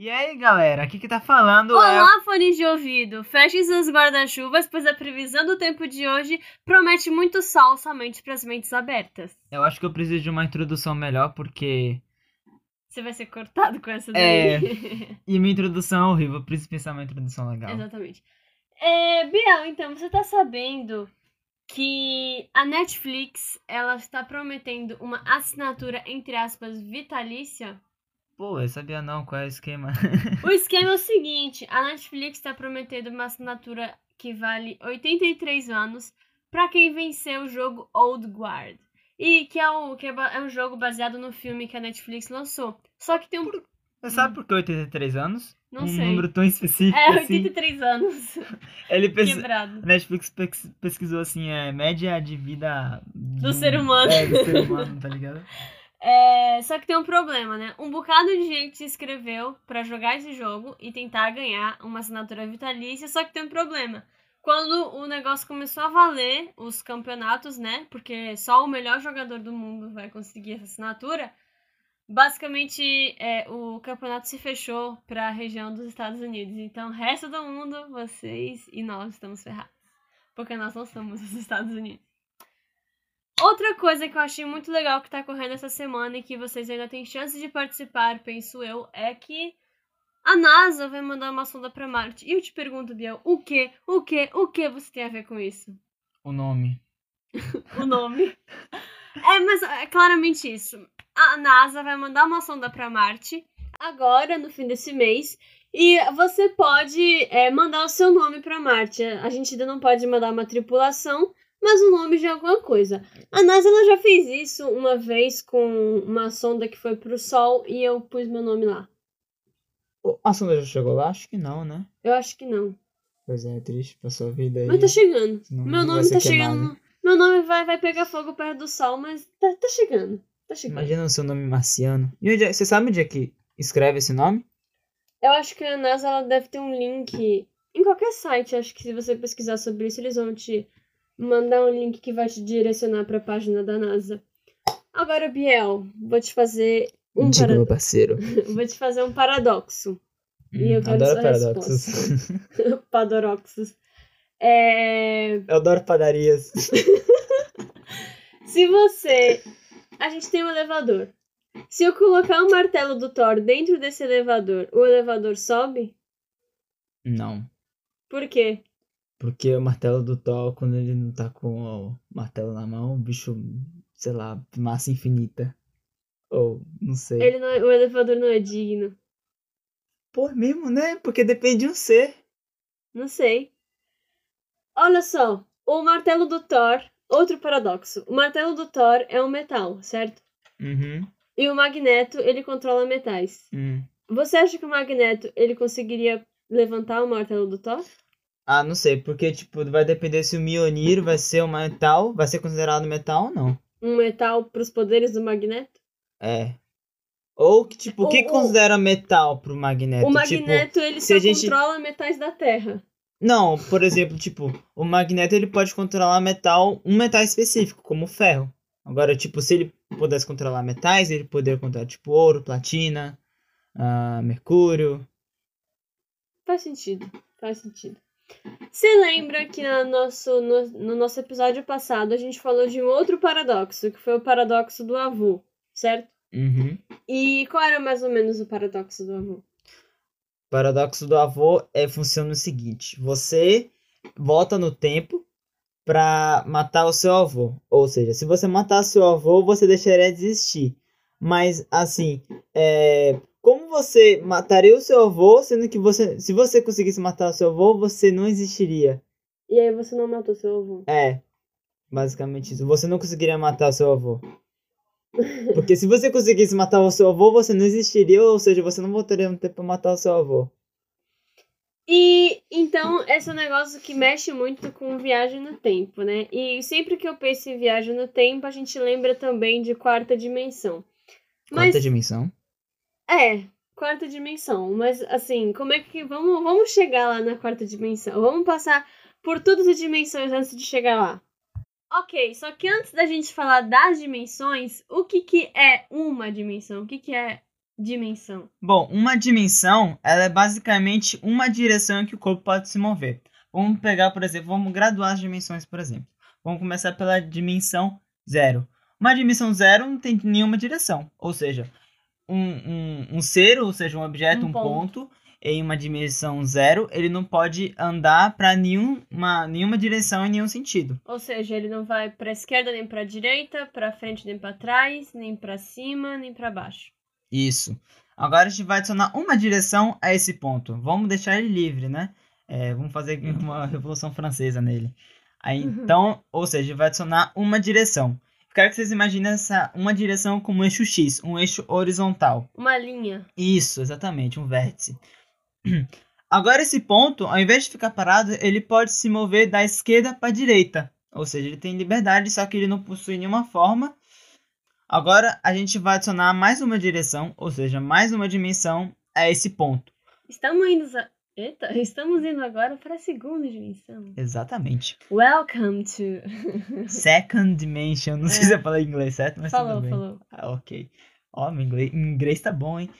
E aí, galera, aqui que tá falando é. Olá, fones de ouvido! Fechem seus guarda-chuvas, pois a previsão do tempo de hoje promete muito sol somente para as mentes abertas. Eu acho que eu preciso de uma introdução melhor, porque. Você vai ser cortado com essa daí. É. E minha introdução é horrível, eu preciso pensar uma introdução legal. Exatamente. É, Biel, então, você tá sabendo que a Netflix ela está prometendo uma assinatura, entre aspas, vitalícia? Pô, eu sabia não qual é o esquema. O esquema é o seguinte: a Netflix está prometendo uma assinatura que vale 83 anos para quem venceu o jogo Old Guard. E que, é, o, que é, é um jogo baseado no filme que a Netflix lançou. Só que tem um. Você sabe por que 83 anos? Não um sei. número tão específico É, assim. 83 anos. Ele pes... Quebrado. A Netflix pes- pesquisou assim, é média de vida Do de ser humano. É, do ser humano, tá ligado? É, só que tem um problema, né? Um bocado de gente se inscreveu pra jogar esse jogo e tentar ganhar uma assinatura vitalícia, só que tem um problema. Quando o negócio começou a valer, os campeonatos, né? Porque só o melhor jogador do mundo vai conseguir essa assinatura. Basicamente, é, o campeonato se fechou pra região dos Estados Unidos. Então, resto do mundo, vocês e nós estamos ferrados. Porque nós não somos os Estados Unidos. Outra coisa que eu achei muito legal que tá correndo essa semana e que vocês ainda têm chance de participar, penso eu, é que a NASA vai mandar uma sonda pra Marte. E eu te pergunto, Biel, o que, o que, o que você tem a ver com isso? O nome. O nome. é, mas é claramente isso. A NASA vai mandar uma sonda pra Marte agora, no fim desse mês. E você pode é, mandar o seu nome pra Marte. A gente ainda não pode mandar uma tripulação, mas o nome de alguma coisa. A NASA ela já fez isso uma vez com uma sonda que foi pro Sol e eu pus meu nome lá. A sonda já chegou lá? Acho que não, né? Eu acho que não. Pois é, é triste pra sua vida aí. Mas tá chegando. Não- meu não nome tá queimado, chegando. né? Meu nome vai, vai pegar fogo perto do Sol, mas tá, tá chegando. Tá chegando. Imagina o seu nome marciano. E onde é- você sabe onde é que escreve esse nome? Eu acho que a NASA ela deve ter um link em qualquer site. Acho que se você pesquisar sobre isso, eles vão te mandar um link que vai te direcionar pra página da NASA. Agora, Biel, vou te fazer um Diga, para... meu parceiro. vou te fazer um paradoxo. E eu Hum, quero adoro paradoxos. Padoroxos. É... Eu adoro padarias. Se você. A gente tem um elevador. Se eu colocar o martelo do Thor dentro desse elevador, o elevador sobe? Não. Por quê? Porque o martelo do Thor, quando ele não tá com o martelo na mão, o bicho, sei lá, massa infinita. Ou, não sei. Ele não é- o elevador não é digno. Pô, mesmo, né? Porque depende de um ser. Não sei. Olha só, o martelo do Thor, outro paradoxo. O martelo do Thor é um metal, certo? Uhum. E o Magneto, ele controla metais. Hum. Você acha que o Magneto, ele conseguiria levantar o martelo do Thor? Ah, não sei, porque, tipo, vai depender se o Mionir vai ser um metal, vai ser considerado metal ou não. Um metal pros poderes do Magneto? É. Ou que, tipo, o que considera metal pro Magneto? o Tipo, Magneto, ele se só gente- controla metais da Terra. Não, por exemplo, tipo, o Magneto ele pode controlar metal, um metal específico, como o ferro. Agora, tipo, se ele pudesse controlar metais, ele poderia controlar, tipo, ouro, platina, ah, mercúrio. Faz sentido, faz sentido. Você lembra que no nosso, no, no nosso episódio passado a gente falou de um outro paradoxo, que foi o paradoxo do avô, certo? Uhum. E qual era mais ou menos o paradoxo do avô? O paradoxo do avô é, funciona o seguinte: você volta no tempo pra matar o seu avô. Ou seja, se você matar seu avô, você deixaria de existir. Mas, assim, é, como você mataria o seu avô, sendo que você, se você conseguisse matar o seu avô, você não existiria? E aí você não matou seu avô. É, basicamente isso. Você não conseguiria matar o seu avô. Porque se você conseguisse matar o seu avô, você não existiria, ou seja, você não voltaria no tempo pra matar o seu avô. E então, esse é um negócio que mexe muito com viagem no tempo, né? E sempre que eu penso em viagem no tempo, a gente lembra também de quarta dimensão. Mas Quarta dimensão? É, quarta dimensão. Mas assim, como é que. Vamos, vamos chegar lá na quarta dimensão. Vamos passar por todas as dimensões antes de chegar lá. Ok, só que antes da gente falar das dimensões, o que, que é uma dimensão? O que, que é dimensão? Bom, uma dimensão, ela é basicamente uma direção em que o corpo pode se mover. Vamos pegar, por exemplo, vamos graduar as dimensões, por exemplo. Vamos começar pela dimensão zero. Uma dimensão zero não tem nenhuma direção. Ou seja, um, um, um ser, ou seja, um objeto, um, Um ponto. ponto. em uma dimensão zero, ele não pode andar para nenhuma, nenhuma direção em nenhum sentido. Ou seja, ele não vai pra esquerda nem pra direita, pra frente nem pra trás, nem pra cima, nem pra baixo. Isso. Agora a gente vai adicionar uma direção a esse ponto. Vamos deixar ele livre, né? É, vamos fazer uma revolução francesa nele. Aí, Uhum. então, ou seja, vai adicionar uma direção. Quero que vocês imaginem essa uma direção como um eixo X, um eixo horizontal. Uma linha. Isso, exatamente, um vértice. Agora esse ponto, ao invés de ficar parado, ele pode se mover da esquerda para a direita. Ou seja, ele tem liberdade, só que ele não possui nenhuma forma. Agora a gente vai adicionar mais uma direção, ou seja, mais uma dimensão a esse ponto. Estamos indo. Eita, estamos indo agora para a segunda dimensão. Exatamente. Welcome to. Second dimension. Não sei se eu falei em inglês certo, mas falou, tudo bem. falou. Ah, ok. Ó, meu inglês, inglês tá bom, hein?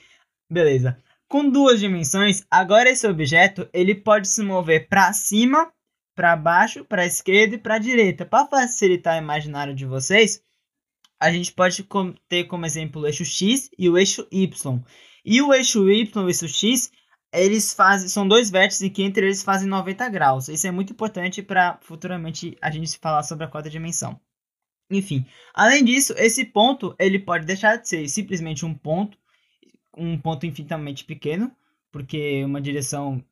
Beleza. Com duas dimensões, agora esse objeto ele pode se mover para cima, para baixo, para esquerda e para direita. Para facilitar o imaginário de vocês, a gente pode ter como exemplo o eixo X e o eixo Y. E o eixo Y e o eixo X, eles fazem, são dois vértices que entre eles fazem 90 graus. Isso é muito importante para futuramente a gente falar sobre a quarta dimensão. Enfim, além disso, esse ponto ele pode deixar de ser simplesmente um ponto, um ponto infinitamente pequeno, porque uma direção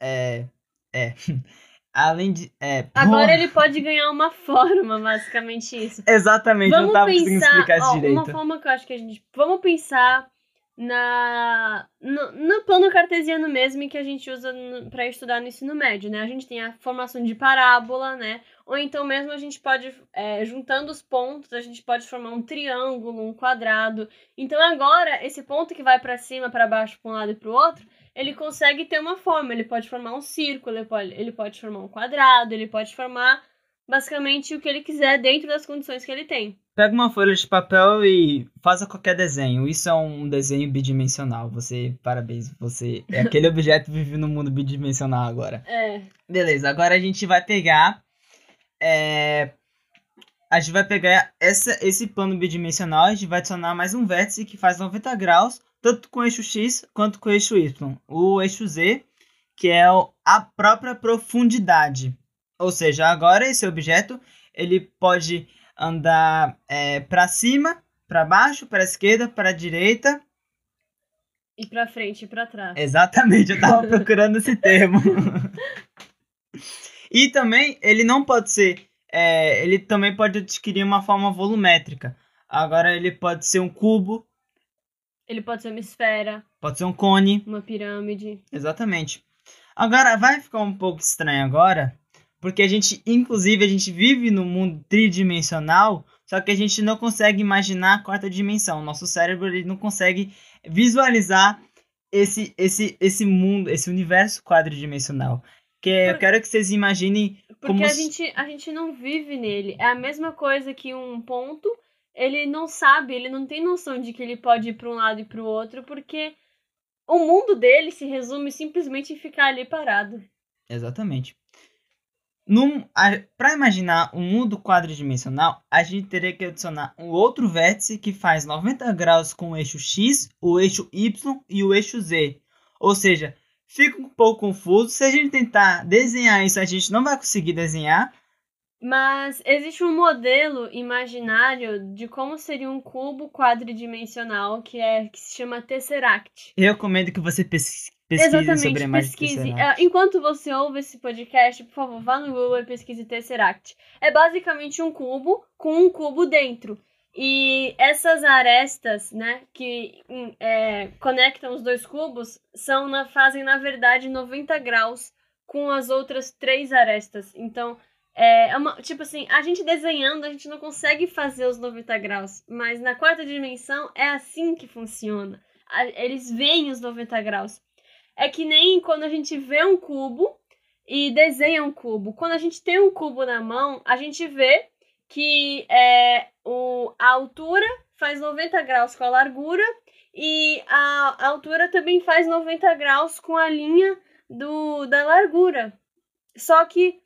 é é além de é Agora ele pode ganhar uma forma, basicamente isso. exatamente, eu não Vamos tava conseguindo pensar. explicar isso ó, direito. uma forma que eu acho que a gente. Vamos pensar na no, no plano cartesiano mesmo que a gente usa para estudar no ensino médio, né? A gente tem a formação de parábola, né? Ou então mesmo a gente pode, é, juntando os pontos, a gente pode formar um triângulo, um quadrado. Então agora, esse ponto que vai para cima, para baixo, para um lado e para o outro, ele consegue ter uma forma. Ele pode formar um círculo, ele pode, ele pode formar um quadrado, ele pode formar basicamente o que ele quiser dentro das condições que ele tem. Pega uma folha de papel e faça qualquer desenho. Isso é um desenho bidimensional. Você, parabéns, você é aquele objeto vive no mundo bidimensional agora. É. Beleza, agora a gente vai pegar. é, a gente vai pegar essa, esse plano bidimensional, a gente vai adicionar mais um vértice que faz 90 graus, tanto com o eixo X quanto com o eixo Y. O eixo Z, que é a própria profundidade. Ou seja, agora esse objeto ele pode andar para cima, para baixo, para esquerda, para direita. E pra frente e pra trás. Exatamente, eu tava procurando esse termo. e também ele não pode ser, é, ele também pode adquirir uma forma volumétrica. Agora ele pode ser um cubo, Ele pode ser uma esfera, pode ser um cone, uma pirâmide. exatamente. Agora vai ficar um pouco estranho agora, porque a gente, inclusive, a gente vive no mundo tridimensional, só que a gente não consegue imaginar a quarta dimensão. Nosso cérebro ele não consegue visualizar esse, esse, esse mundo, esse universo quadridimensional. Que eu Por- quero que vocês imaginem Porque como a gente, a gente não vive nele. É a mesma coisa que um ponto. Ele não sabe, ele não tem noção de que ele pode ir pra um lado e pro outro, porque o mundo dele se resume simplesmente em ficar ali parado. Exatamente. Para imaginar um mundo quadridimensional, a gente teria que adicionar um outro vértice que faz 90 graus com o eixo X, o eixo Y e o eixo Z. Ou seja, fica um pouco confuso. Se a gente tentar desenhar isso, a gente não vai conseguir desenhar. Mas existe um modelo imaginário de como seria um cubo quadridimensional que é que se chama Tesseract. Eu recomendo que você pes- pesquise sobre a imagem pesquise. Tesseract. É, enquanto você ouve esse podcast, por favor, vá no Google e pesquise Tesseract. É basicamente um cubo com um cubo dentro. E essas arestas, né, que hum, é, conectam os dois cubos, são na, fazem, na verdade, 90 graus com as outras três arestas. Então, é uma, tipo assim, a gente desenhando, a gente não consegue fazer os 90 graus. Mas na quarta dimensão é assim que funciona. A- Eles veem os 90 graus. É que nem quando a gente vê um cubo e desenha um cubo. Quando a gente tem um cubo na mão, a gente vê que é, o, a altura faz 90 graus com a largura E a, a altura também faz 90 graus com a linha do, da largura. Só que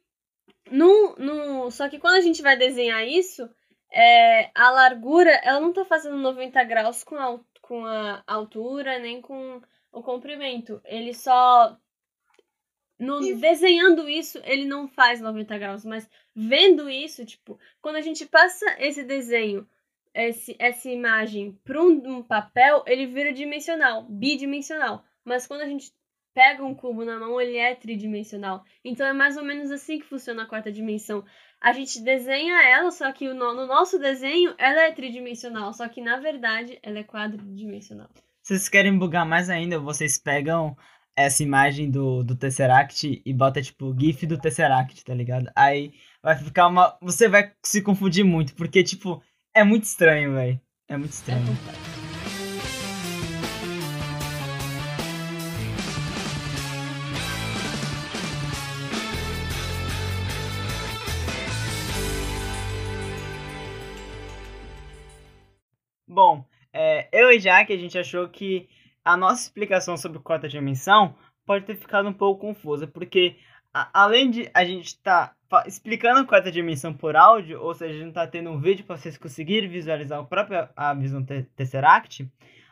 no, no, só que quando a gente vai desenhar isso, é, a largura ela não tá fazendo 90 graus com a, com a altura nem com o comprimento. Ele só no, desenhando isso, ele não faz 90 graus, mas vendo isso, tipo, quando a gente passa esse desenho, esse, essa imagem para um, um papel, ele vira dimensional, bidimensional. Mas quando a gente pega um cubo na mão, ele é tridimensional. Então é mais ou menos assim que funciona a quarta dimensão. A gente desenha ela, só que no nosso desenho ela é tridimensional, só que na verdade ela é quadridimensional. Se vocês querem bugar mais ainda, vocês pegam essa imagem do, do Tesseract e bota tipo GIF do Tesseract, tá ligado? Aí vai ficar uma. Você vai se confundir muito, porque, tipo, é muito estranho, velho. É muito estranho. É é, eu e Jack, a gente achou que a nossa explicação sobre quarta dimensão pode ter ficado um pouco confusa, porque a, além de a gente estar tá explicando a quarta dimensão por áudio, ou seja, a gente está tendo um vídeo para vocês conseguirem visualizar o próprio a visão te Tesseract,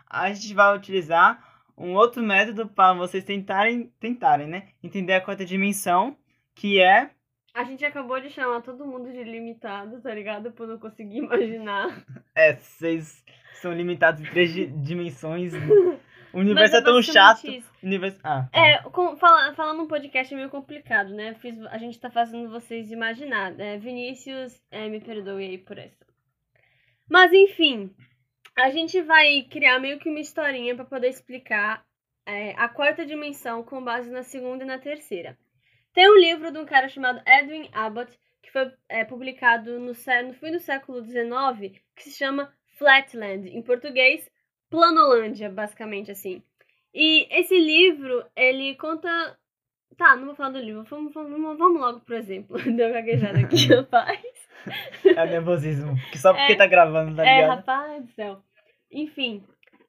a gente vai utilizar um outro método para vocês tentarem, tentarem, né, entender a quarta dimensão, que é a gente acabou de chamar todo mundo de limitado, tá ligado? Por não conseguir imaginar. É, vocês são limitados em três dimensões. O universo é, é tão chato. Universo... Ah, tá. É, com, fala, falando um podcast é meio complicado, né? Fiz, a gente tá fazendo vocês imaginar. Né? Vinícius, é, me perdoe aí por essa. Mas enfim, a gente vai criar meio que uma historinha para poder explicar é, a quarta dimensão com base na segunda e na terceira. Tem um livro de um cara chamado Edwin Abbott, que foi é, publicado no, no fim do século XIX, que se chama Flatland, em português, Planolândia, basicamente assim. E esse livro, ele conta. Tá, não vou falar do livro, vamos, vamos, vamos logo pro exemplo. Deu gaguejada aqui, rapaz. É nervosismo, que só porque é, tá gravando, tá é, ligado? É, rapaz do céu. Enfim,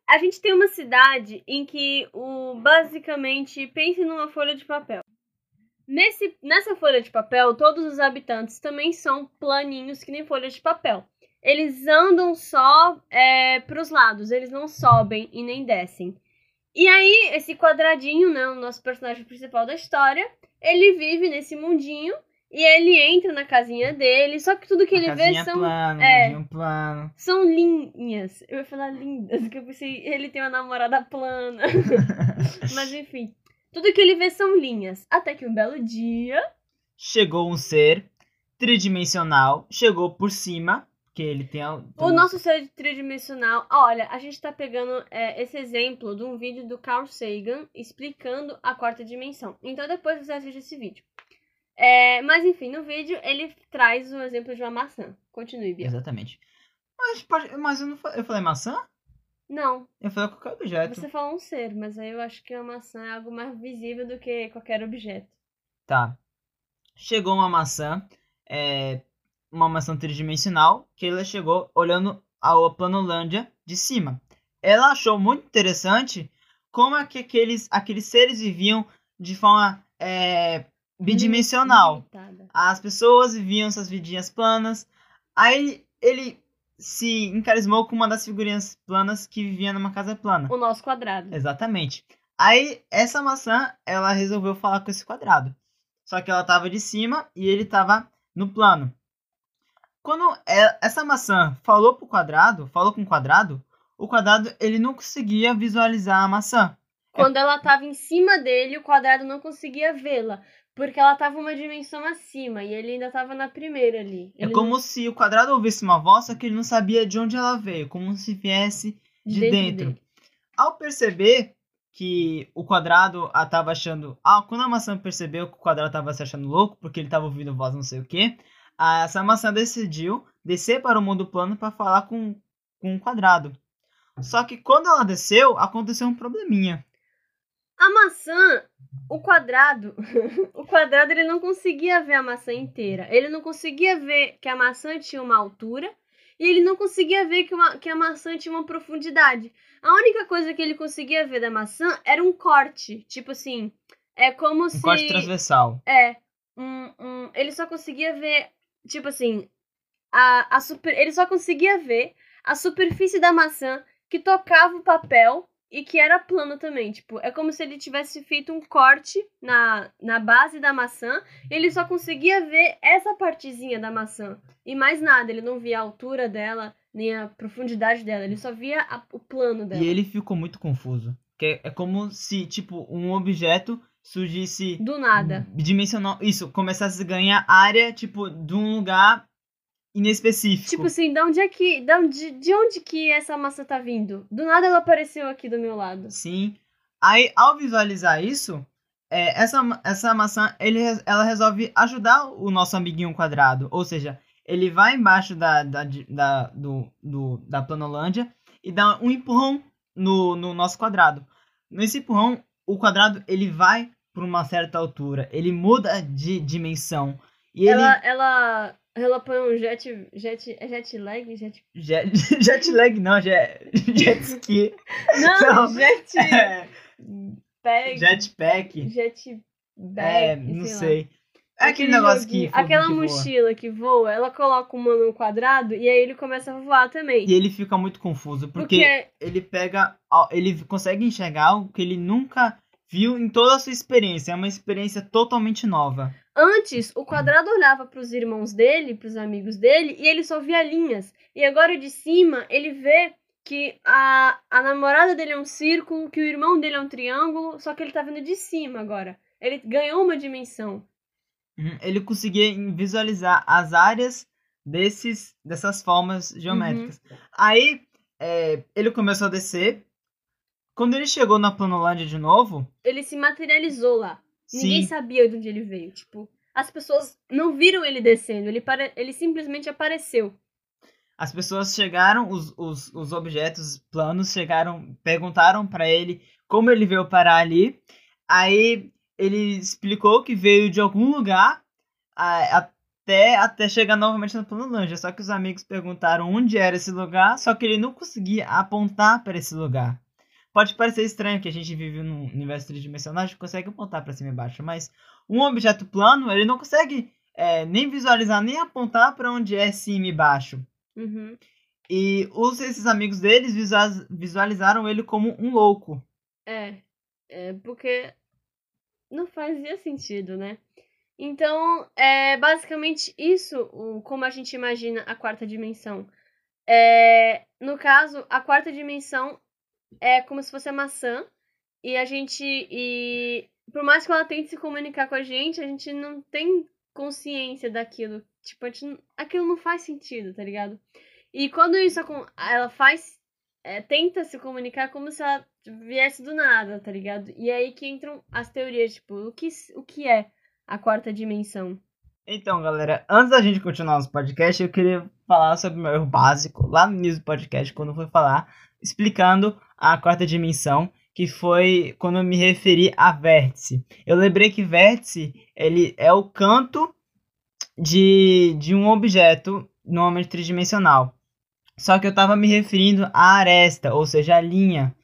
a gente tem uma cidade em que o basicamente pense numa folha de papel. Nesse, nessa folha de papel, todos os habitantes também são planinhos que nem folha de papel. Eles andam só é, para os lados, eles não sobem e nem descem. E aí, esse quadradinho, né, o nosso personagem principal da história, ele vive nesse mundinho e ele entra na casinha dele, só que tudo que a ele vê são. Plano, é, plano. São linhas. Eu ia falar lindas, que eu pensei, ele tem uma namorada plana. Mas enfim. Tudo que ele vê são linhas. Até que um belo dia. Chegou um ser tridimensional, chegou por cima, que ele tem. O nosso ser tridimensional. Olha, a gente tá pegando é, esse exemplo de um vídeo do Carl Sagan explicando a quarta dimensão. Então depois você assiste esse vídeo. É, mas enfim, no vídeo ele traz o exemplo de uma maçã. Continue, Bia. Exatamente. Mas, pode, mas eu, não, eu falei maçã? Não. Eu falei qualquer objeto. Você falou um ser, mas aí eu acho que a maçã é algo mais visível do que qualquer objeto. Tá. Chegou uma maçã, é, uma maçã tridimensional, que ela chegou olhando a Planolândia de cima. Ela achou muito interessante como é que aqueles, aqueles seres viviam de forma é, bidimensional. Limitada. As pessoas viviam suas vidinhas planas. Aí ele se encarismou com uma das figurinhas planas que vivia numa casa plana. O nosso quadrado. Exatamente. Aí, essa maçã, ela resolveu falar com esse quadrado. Só que ela tava de cima e ele tava no plano. Quando é, essa maçã falou pro quadrado, falou com o quadrado, o quadrado ele não conseguia visualizar a maçã. Quando ela tava em cima dele, o quadrado não conseguia vê-la. Porque ela tava uma dimensão acima e ele ainda tava na primeira ali. É ele é como não... se o quadrado ouvisse uma voz, só que ele não sabia de onde ela veio, como se viesse de, dentro. dentro. Ao perceber que o quadrado a tava achando. Ah, quando a maçã percebeu que o quadrado tava se achando louco, porque ele tava ouvindo voz não sei o que, essa maçã decidiu descer para o mundo plano para falar com, com o quadrado. Só que quando ela desceu, aconteceu um probleminha. A maçã, o quadrado, o quadrado ele não conseguia ver a maçã inteira. Ele não conseguia ver que a maçã tinha uma altura E ele não conseguia ver que, uma, que a maçã tinha uma profundidade. A única coisa que ele conseguia ver da maçã era um corte. Tipo assim, é como Um se. corte transversal. É. Um, um, ele só conseguia ver, tipo assim, a, a super, ele só conseguia ver a superfície da maçã que tocava o papel e que era plano também. Tipo, é como se ele tivesse feito um corte na, na base da maçã e ele só conseguia ver essa partezinha da maçã. E mais nada, ele não via a altura dela, nem a profundidade dela, ele só via a- o plano dela. E ele ficou muito confuso. Que é como se, tipo, um objeto surgisse Do nada. dimensional. Isso, começasse a ganhar área, tipo, de um lugar inespecífico. Tipo assim, de onde é que. De onde, de onde que essa maçã tá vindo? Do nada ela apareceu aqui do meu lado. Sim. Aí, ao visualizar isso, é, essa, essa maçã, ele, ela resolve ajudar o nosso amiguinho quadrado. Ou seja, ele vai embaixo da, da, da, do, do, da planolândia e dá um empurrão no, no nosso quadrado. Nesse empurrão, o quadrado, ele vai por uma certa altura. Ele muda de dimensão. E ele... Ela, ela, ela põe um jet, jet, é jet lag? Jet... Jet, jet lag não, jet, jet ski. Não, Não. jet É, bag, jetpack. jet bag, É, não sei sei. É aquele negócio que. Aquela que voa. mochila que voa, ela coloca o mano no quadrado e aí ele começa a voar também. E ele fica muito confuso, porque Porque ele pega. Ele consegue enxergar algo que ele nunca viu em toda a sua experiência. É uma experiência totalmente nova. antes o quadrado olhava pros irmãos dele, pros amigos dele, e ele só via linhas. E agora de cima ele vê que a, a namorada dele é um círculo, que o irmão dele é um triângulo, só que ele tá vendo de cima agora. Ele ganhou uma dimensão. Uhum, Ele conseguia visualizar as áreas desses, dessas formas geométricas. Uhum. Aí é, ele começou a descer. Quando ele chegou na Planolândia de novo, Ele se materializou lá. Ninguém sim, sabia de onde ele veio. Tipo, as pessoas não viram ele descendo. Ele, pare... ele simplesmente apareceu. as pessoas chegaram, os, os, os objetos planos chegaram, perguntaram pra ele como ele veio parar ali. Aí ele explicou que veio de algum lugar a- até, até chegar novamente na Planolândia. Só que os amigos perguntaram onde era esse lugar, só que ele não conseguia apontar para esse lugar. Pode parecer estranho que a gente vive num universo tridimensional, a gente consegue apontar para cima e baixo, mas um objeto plano, ele não consegue é, nem visualizar, nem apontar para onde é cima e baixo. Uhum. E os, esses amigos deles visualiz- visualizaram ele como um louco. É, é porque não fazia sentido, né? Então, é basicamente isso, o, como a gente imagina a quarta dimensão. É, no caso, a quarta dimensão é como se fosse a maçã, e a gente. E por mais que ela tente se comunicar com a gente, a gente não tem consciência daquilo. Tipo, gente, aquilo não faz sentido, tá ligado? E quando isso ela faz. é, tenta se comunicar como se ela viesse do nada, tá ligado? E é aí que entram as teorias, tipo, o que, o que é a quarta dimensão? Então, galera, antes da gente continuar nosso podcast, eu queria falar sobre o meu erro básico lá no início do podcast, quando eu fui falar, explicando a quarta dimensão, que foi quando eu me referi a vértice. Eu lembrei que vértice, ele é o canto de, de um objeto, normalmente tridimensional. Só que eu estava me referindo à aresta, ou seja, a linha,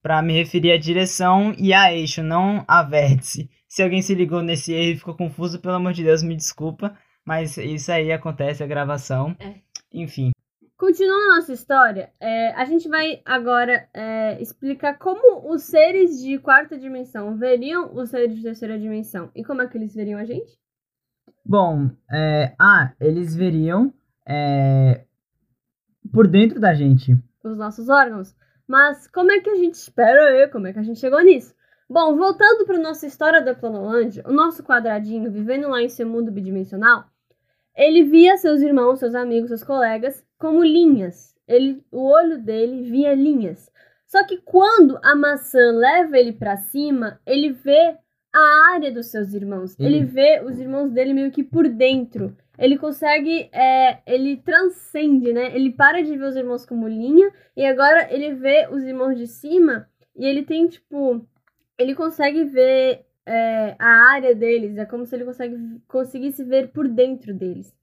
para me referir à direção e a eixo, não a vértice. Se alguém se ligou nesse erro e ficou confuso, pelo amor de Deus, me desculpa. Mas isso aí acontece, a gravação. É. Enfim. Continuando a nossa história, é, a gente vai agora é, explicar como os seres de quarta dimensão veriam os seres de terceira dimensão. E como é que eles veriam a gente? Bom, é, ah, eles veriam é, por dentro da gente. Os nossos órgãos. Mas como é que a gente espera aí? Como é que a gente chegou nisso? Bom, voltando para nossa história da Planolândia, o nosso quadradinho vivendo lá em seu mundo bidimensional, ele via seus irmãos, seus amigos, seus colegas como linhas. Ele, o olho dele via linhas. Só que quando a maçã leva ele para cima, ele vê a área dos seus irmãos. Ele- Ele vê os irmãos dele meio que por dentro. Ele consegue, é, ele transcende, né? Ele para de ver os irmãos como linha e agora ele vê os irmãos de cima e ele tem, tipo, ele consegue ver é, a área deles. É como se ele consegue, conseguisse ver por dentro deles.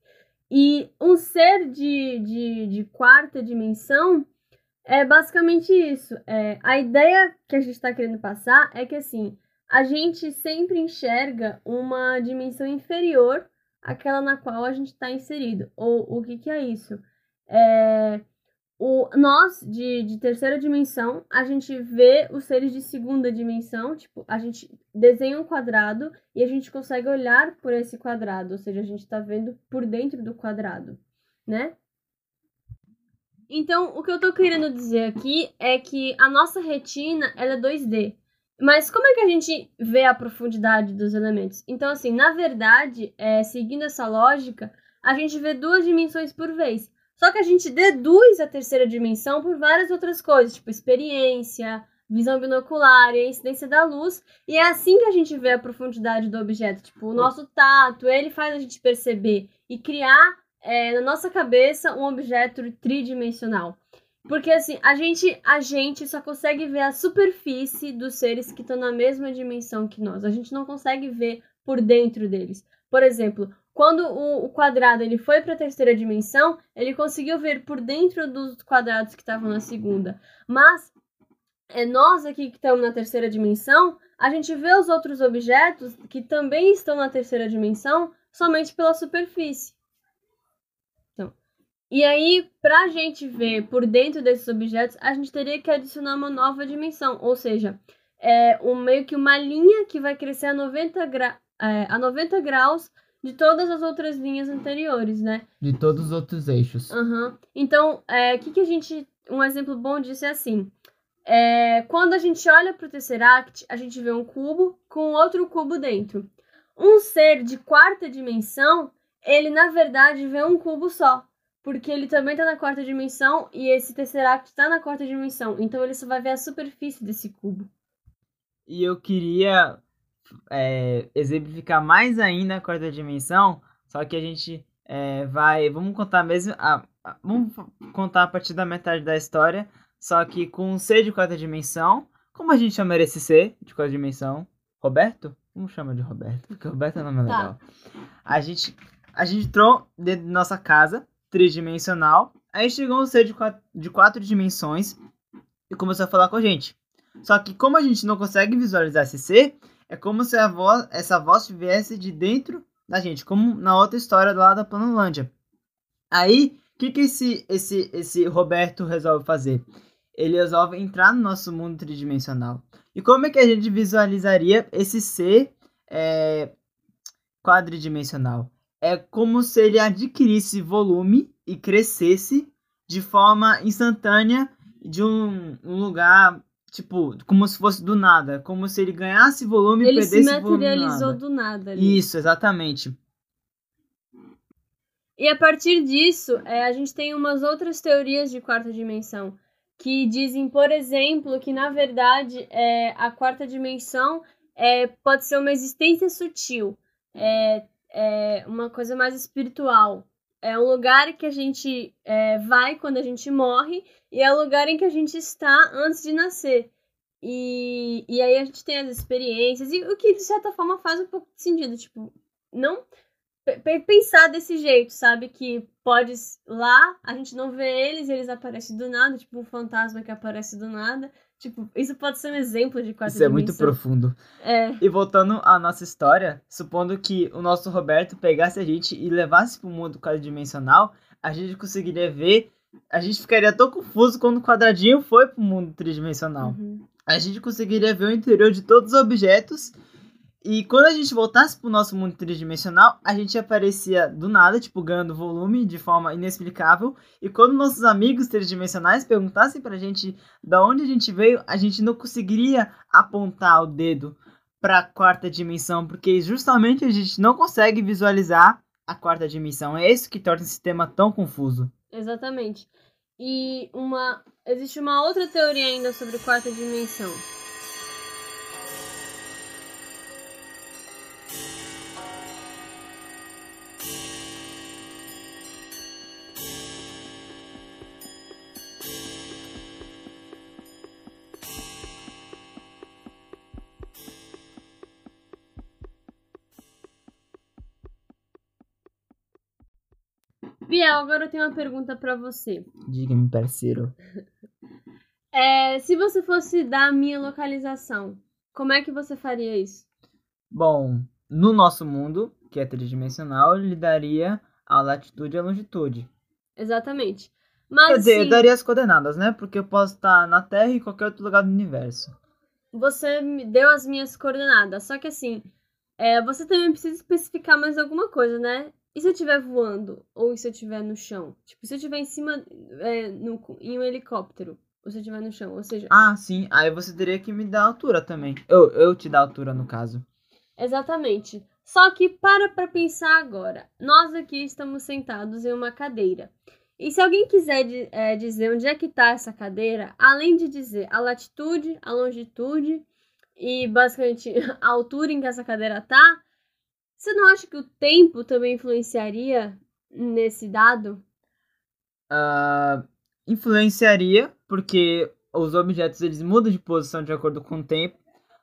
E um ser de, de, de quarta dimensão é basicamente isso. É, a ideia que a gente está querendo passar é que assim a gente sempre enxerga uma dimensão inferior àquela na qual a gente está inserido. Ou o que, que é isso? É, o, nós, de, de terceira dimensão, a gente vê os seres de segunda dimensão, tipo, a gente desenha um quadrado e a gente consegue olhar por esse quadrado, ou seja, a gente está vendo por dentro do quadrado, né? Então, o que eu estou querendo dizer aqui é que a nossa retina ela é 2D. Mas como é que a gente vê a profundidade dos elementos? Então, assim, na verdade, é, seguindo essa lógica, a gente vê duas dimensões por vez. Só que a gente deduz a terceira dimensão por várias outras coisas, tipo experiência, visão binocular e a incidência da luz. E é assim que a gente vê a profundidade do objeto. Tipo, o nosso tato, ele faz a gente perceber e criar é, na nossa cabeça um objeto tridimensional. Porque assim, a gente, a gente só consegue ver a superfície dos seres que estão na mesma dimensão que nós. A gente não consegue ver por dentro deles. Por exemplo, quando o, o quadrado ele foi para a terceira dimensão, ele conseguiu ver por dentro dos quadrados que estavam na segunda. Mas é nós aqui que estamos na terceira dimensão, a gente vê os outros objetos que também estão na terceira dimensão somente pela superfície. E aí, para a gente ver por dentro desses objetos, a gente teria que adicionar uma nova dimensão, ou seja, é um, meio que uma linha que vai crescer a 90, gra é, a 90 graus de todas as outras linhas anteriores, né? De todos os outros eixos. Uhum. Então, o é, que, que a gente. Um exemplo bom disso é assim. É, quando a gente olha para o Tesseract, a gente vê um cubo com outro cubo dentro. Um ser de quarta dimensão, ele na verdade vê um cubo só porque ele também tá na quarta dimensão e esse Tesseract tá na quarta dimensão. Então ele só vai ver a superfície desse cubo. E eu queria é, exemplificar mais ainda a quarta dimensão, só que a gente é, vai. Vamos contar mesmo. A, a, vamos contar a partir da metade da história, só que com um ser de quarta dimensão. Como a gente chama esse ser de quarta dimensão? Roberto? Vamos chamar de Roberto, porque Roberto é nome tá. legal. A gente, a gente entrou dentro da nossa casa tridimensional. Aí chegou um ser de quatro, de quatro dimensões e começou a falar com a gente. Só que como a gente não consegue visualizar esse ser, é como se voz, essa voz viesse de dentro da gente, como na outra história lá da Planolândia. Aí, o que, que esse, esse, esse Roberto resolve fazer? Ele resolve entrar no nosso mundo tridimensional. E como é que a gente visualizaria esse ser é, quadridimensional? é como se ele adquirisse volume e crescesse de forma instantânea de um lugar, tipo, como se fosse do nada. Como se ele ganhasse volume ele e perdesse volume. Ele se materializou do nada. Ali. Isso, exatamente. E a partir disso, é, a gente tem umas outras teorias de quarta dimensão que dizem, por exemplo, que na verdade é, a quarta dimensão é, pode ser uma existência sutil. É, é uma coisa mais espiritual. É um lugar que a gente é, vai quando a gente morre e é o lugar em que a gente está antes de nascer. E, e aí a gente tem as experiências, e o que de certa forma faz um pouco de sentido, tipo, não pensar desse jeito, sabe? Que pode lá, a gente não vê eles, eles aparecem do nada, tipo um fantasma que aparece do nada. Tipo, isso pode ser um exemplo de quarta Isso dimensão. é muito profundo. É. E voltando à nossa história, supondo que o nosso Roberto pegasse a gente e levasse para o mundo quadridimensional, a gente conseguiria ver. A gente ficaria tão confuso quando o quadradinho foi para o mundo tridimensional. Uhum. A gente conseguiria ver o interior de todos os objetos e quando a gente voltasse pro nosso mundo tridimensional, a gente aparecia do nada, tipo, ganhando volume de forma inexplicável. E quando nossos amigos tridimensionais perguntassem pra gente da onde a gente veio, a gente não conseguiria apontar o dedo pra quarta dimensão, porque justamente a gente não consegue visualizar a quarta dimensão. É isso que torna esse sistema tão confuso. Exatamente. E uma existe uma outra teoria ainda sobre quarta dimensão Biel, agora eu tenho uma pergunta para você. Diga-me, parceiro. É, se você fosse dar a minha localização, como é que você faria isso? Bom, no nosso mundo, que é tridimensional, ele daria a latitude e a longitude. Exatamente. Mas, Quer dizer, sim, eu daria as coordenadas, né? Porque eu posso estar na Terra e em qualquer outro lugar do universo. você me deu as minhas coordenadas. Só que assim, é, você também precisa especificar mais alguma coisa, né? E se eu estiver voando? Ou se eu estiver no chão? Tipo, se eu estiver em cima, é, no, em um helicóptero. Ou se eu estiver no chão. Ou seja, Ah, sim. Aí você teria que me dar altura também. Eu, eu te dar altura, no caso. Exatamente. Só que para pra pensar agora. Nós aqui estamos sentados em uma cadeira. E se alguém quiser é, dizer onde é que está essa cadeira, além de dizer a latitude, a longitude e basicamente a altura em que essa cadeira tá, você não acha que o tempo também influenciaria nesse dado? Ah, influenciaria, porque os objetos eles mudam de posição de acordo com o tempo.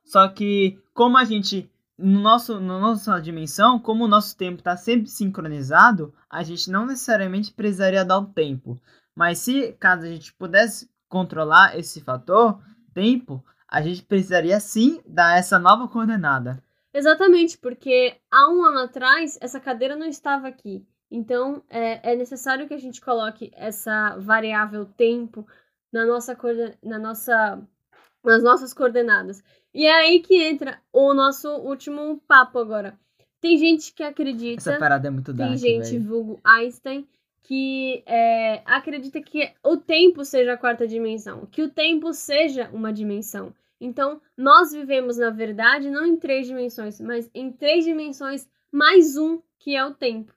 Só que como a gente no nosso na nossa dimensão, como o nosso tempo está sempre sincronizado, a gente não necessariamente precisaria dar o tempo. Mas se caso a gente pudesse controlar esse fator, tempo, a gente precisaria sim dar essa nova coordenada. Exatamente, porque há um ano atrás essa cadeira não estava aqui. Então é, é necessário que a gente coloque essa variável tempo na nossa, coorden- na nossa, nas nossas coordenadas. E é aí que entra o nosso último papo agora. Tem gente que acredita. Essa parada é muito Tem dark, gente, velho. vulgo Einstein, que é, acredita que o tempo seja a quarta dimensão, que o tempo seja uma dimensão. Então, nós vivemos, na verdade, não em três dimensões, mas em três dimensões mais um, que é o tempo.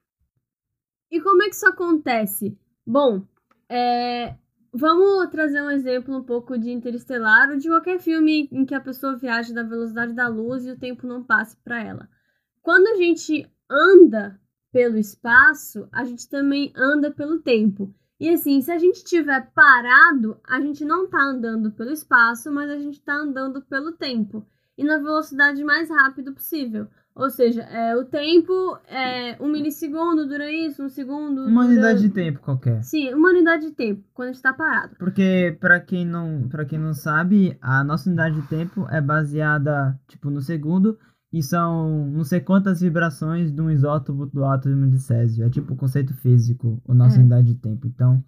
E como é que isso acontece? Bom, é, vamos trazer um exemplo um pouco de Interestelar ou de qualquer filme em que a pessoa viaja da velocidade da luz e o tempo não passe para ela. Quando a gente anda pelo espaço, a gente também anda pelo tempo. E assim, se a gente estiver parado, a gente não está andando pelo espaço, mas a gente está andando pelo tempo. E na velocidade mais rápida possível. Ou seja, é, o tempo é um milissegundo dura isso, um segundo. Uma dura- unidade de tempo qualquer. Sim, uma unidade de tempo, quando a gente está parado. Porque, pra quem não, para quem não sabe, a nossa unidade de tempo é baseada, tipo, no segundo, e são não sei quantas vibrações de um isótopo do átomo de Césio. É tipo o conceito físico, a nossa É. unidade de tempo. Então,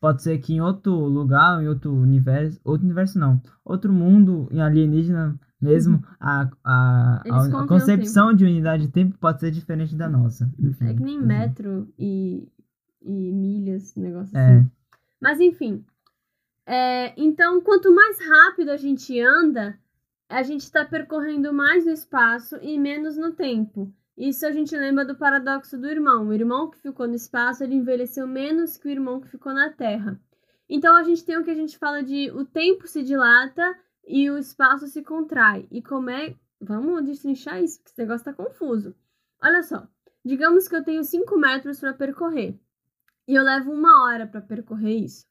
pode ser que em outro lugar, em outro universo, outro universo não, outro mundo, em alienígena mesmo, a, a, a, a o concepção de unidade de tempo pode ser diferente da nossa. Enfim, É que nem uhum. metro e, e milhas, negócio É. assim. Mas enfim. É, então, quanto mais rápido a gente anda, a gente está percorrendo mais no espaço e menos no tempo. Isso a gente lembra do paradoxo do irmão. O irmão que ficou no espaço, ele envelheceu menos que o irmão que ficou na Terra. Então a gente tem o que a gente fala de o tempo se dilata e o espaço se contrai. E como é. Vamos destrinchar isso, porque esse negócio tá confuso. Olha só. Digamos que eu tenho 5 metros para percorrer. E eu levo uma hora para percorrer isso.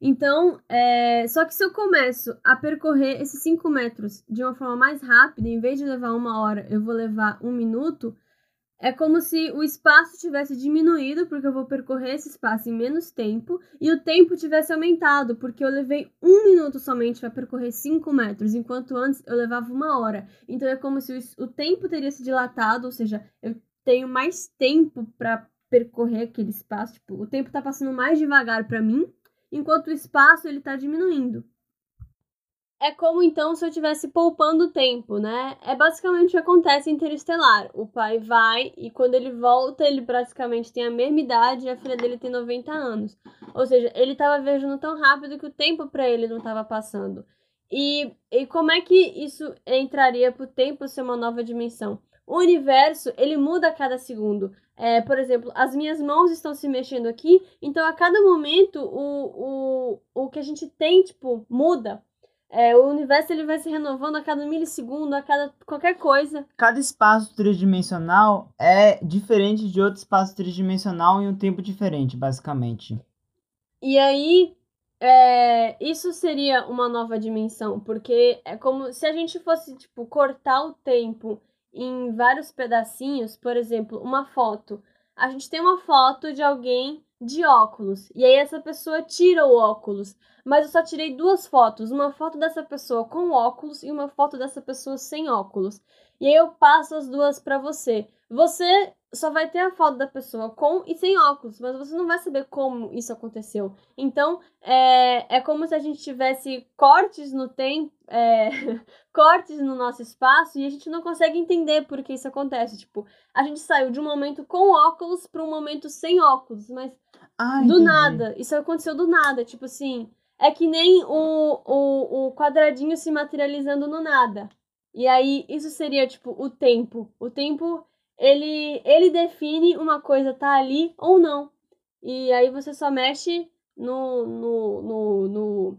Então, é... só que se eu começo a percorrer esses 5 metros de uma forma mais rápida, em vez de levar uma hora, eu vou levar um minuto, é como se o espaço tivesse diminuído, porque eu vou percorrer esse espaço em menos tempo, e o tempo tivesse aumentado, porque eu levei um minuto somente para percorrer 5 metros, enquanto antes eu levava uma hora. Então é como se o, tempo teria se dilatado, ou seja, eu tenho mais tempo para percorrer aquele espaço, tipo, o tempo tá passando mais devagar para mim, enquanto o espaço ele tá diminuindo. É como então se eu estivesse poupando tempo, né? É basicamente o que acontece em Interestelar. O pai vai e quando ele volta, ele praticamente tem a mesma idade e a filha dele tem 90 anos. Ou seja, ele estava viajando tão rápido que o tempo para ele não estava passando. E, e como é que isso entraria pro tempo ser uma nova dimensão? O universo, ele muda a cada segundo. É, por exemplo, as minhas mãos estão se mexendo aqui, então a cada momento o, o, o que a gente tem, tipo, muda. É, o universo ele vai se renovando a cada milissegundo, a cada qualquer coisa. Cada espaço tridimensional é diferente de outro espaço tridimensional em um tempo diferente, basicamente. E aí, é, isso seria uma nova dimensão, porque é como se a gente fosse, tipo, cortar o tempo em vários pedacinhos, por exemplo, uma foto. a gente tem uma foto de alguém de óculos. E aí essa pessoa tira o óculos. Mas eu só tirei duas fotos, uma foto dessa pessoa com óculos e uma foto dessa pessoa sem óculos. E aí eu passo as duas para você. Você só vai ter a foto da pessoa com e sem óculos, mas você não vai saber como isso aconteceu. Então, é, é como se a gente tivesse cortes no tempo, é, cortes no nosso espaço e a gente não consegue entender por que isso acontece. Tipo, a gente saiu de um momento com óculos para um momento sem óculos, mas Ah, do nada. Isso aconteceu do nada. Tipo assim, é que nem o, o, o quadradinho se materializando no nada. E aí, isso seria, tipo, o tempo. O tempo, ele, ele define uma coisa tá ali ou não. E aí você só mexe no, no, no, no,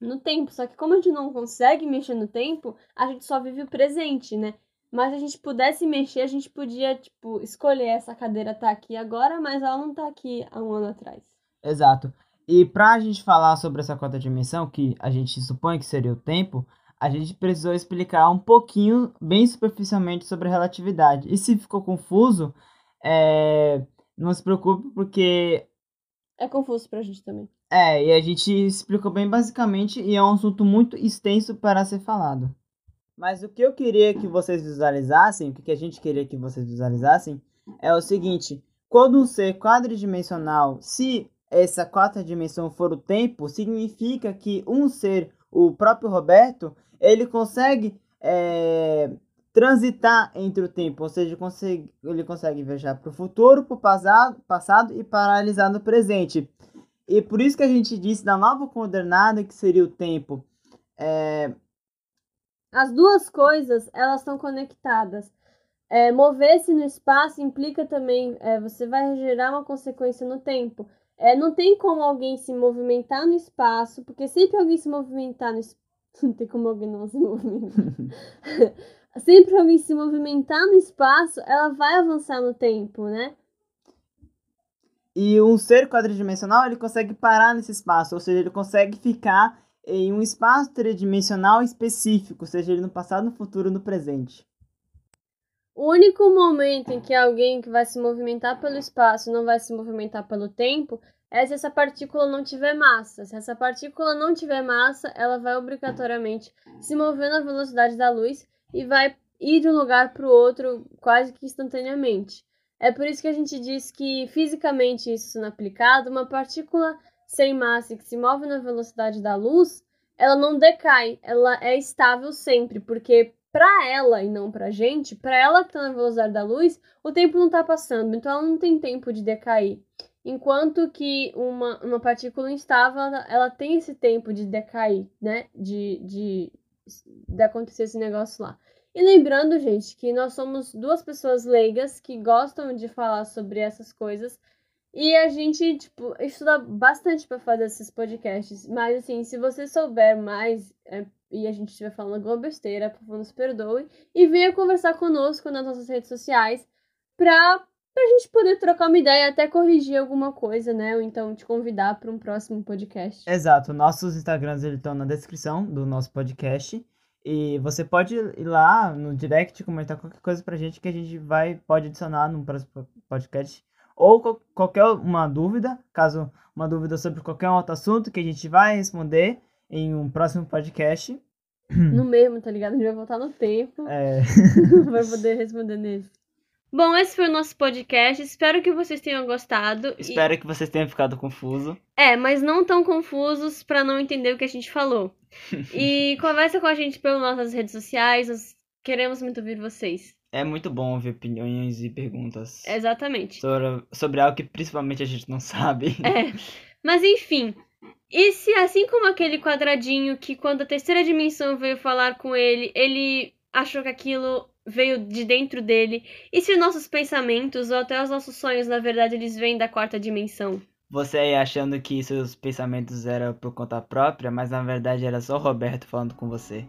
no tempo. Só que como a gente não consegue mexer no tempo, a gente só vive o presente, né? Mas se a gente pudesse mexer, a gente podia, tipo, escolher essa cadeira tá aqui agora, mas ela não tá aqui há um ano atrás. Exato. E pra gente falar sobre essa quarta dimensão, que a gente supõe que seria o tempo, a gente precisou explicar um pouquinho, bem superficialmente, sobre a relatividade. E se ficou confuso, é, não se preocupe, porque É confuso pra gente também. é, e a gente explicou bem basicamente e é um assunto muito extenso para ser falado. Mas o que eu queria que vocês visualizassem, o que que a gente queria que vocês visualizassem, é o seguinte: quando um ser quadridimensional, se essa quarta dimensão for o tempo, significa que um ser, o próprio Roberto, ele consegue é, transitar entre o tempo, ou seja, ele consegue viajar para o futuro, para o passado, passado e paralisar no presente. E por isso que a gente disse da nova coordenada que seria o tempo. É, As duas coisas, elas estão conectadas. É, Mover-se no espaço implica também, é, você vai gerar uma consequência no tempo. É, não tem como alguém se movimentar no espaço, porque sempre alguém se movimentar no espaço. Não tem como alguém não se movimentar. sempre alguém se movimentar no espaço, ela vai avançar no tempo, né? E um ser quadridimensional, ele consegue parar nesse espaço, ou seja, ele consegue ficar em um espaço tridimensional específico, seja ele no passado, no futuro, no presente. O único momento em que alguém que vai se movimentar pelo espaço não vai se movimentar pelo tempo é se essa partícula não tiver massa. Se essa partícula não tiver massa, ela vai obrigatoriamente se mover na velocidade da luz e vai ir de um lugar para o outro quase que instantaneamente. É por isso que a gente diz que fisicamente isso sendo aplicado, uma partícula sem massa que se move na velocidade da luz, ela não decai, ela é estável sempre, porque para ela e não pra gente, para ela que tá na velocidade da luz, o tempo não tá passando, então ela não tem tempo de decair. Enquanto que uma, uma partícula instável, ela, ela tem esse tempo de decair, né? De, de, de acontecer esse negócio lá. E lembrando, gente, que nós somos duas pessoas leigas que gostam de falar sobre essas coisas. E a gente, tipo, estuda bastante para fazer esses podcasts. Mas, assim, se você souber mais é, e a gente estiver falando alguma besteira, por favor, nos perdoe. E venha conversar conosco nas nossas redes sociais pra, pra gente poder trocar uma ideia, até corrigir alguma coisa, né? Ou então te convidar para um próximo podcast. Exato, nossos Instagrams estão na descrição do nosso podcast. E você pode ir lá no direct comentar qualquer coisa pra gente que a gente vai pode adicionar no próximo podcast. Ou qual- qualquer uma dúvida, caso uma dúvida sobre qualquer outro assunto que a gente vai responder em um próximo podcast. No mesmo, tá ligado? A gente vai voltar no tempo. É, vai poder responder nesse. Bom, esse foi o nosso podcast. Espero que vocês tenham gostado. E- espero que vocês tenham ficado confuso. É, mas não tão confusos pra não entender o que a gente falou. E conversa com a gente pelas nossas redes sociais. Nós queremos muito ouvir vocês. É muito bom ouvir opiniões e perguntas Exatamente. sobre, sobre algo que principalmente a gente não sabe. É. Mas enfim. E se assim como aquele quadradinho que quando a terceira dimensão veio falar com ele, ele achou que aquilo veio de dentro dele? E se nossos pensamentos ou até os nossos sonhos, na verdade, eles vêm da quarta dimensão? Você aí achando que seus pensamentos eram por conta própria, mas na verdade era só o Roberto falando com você.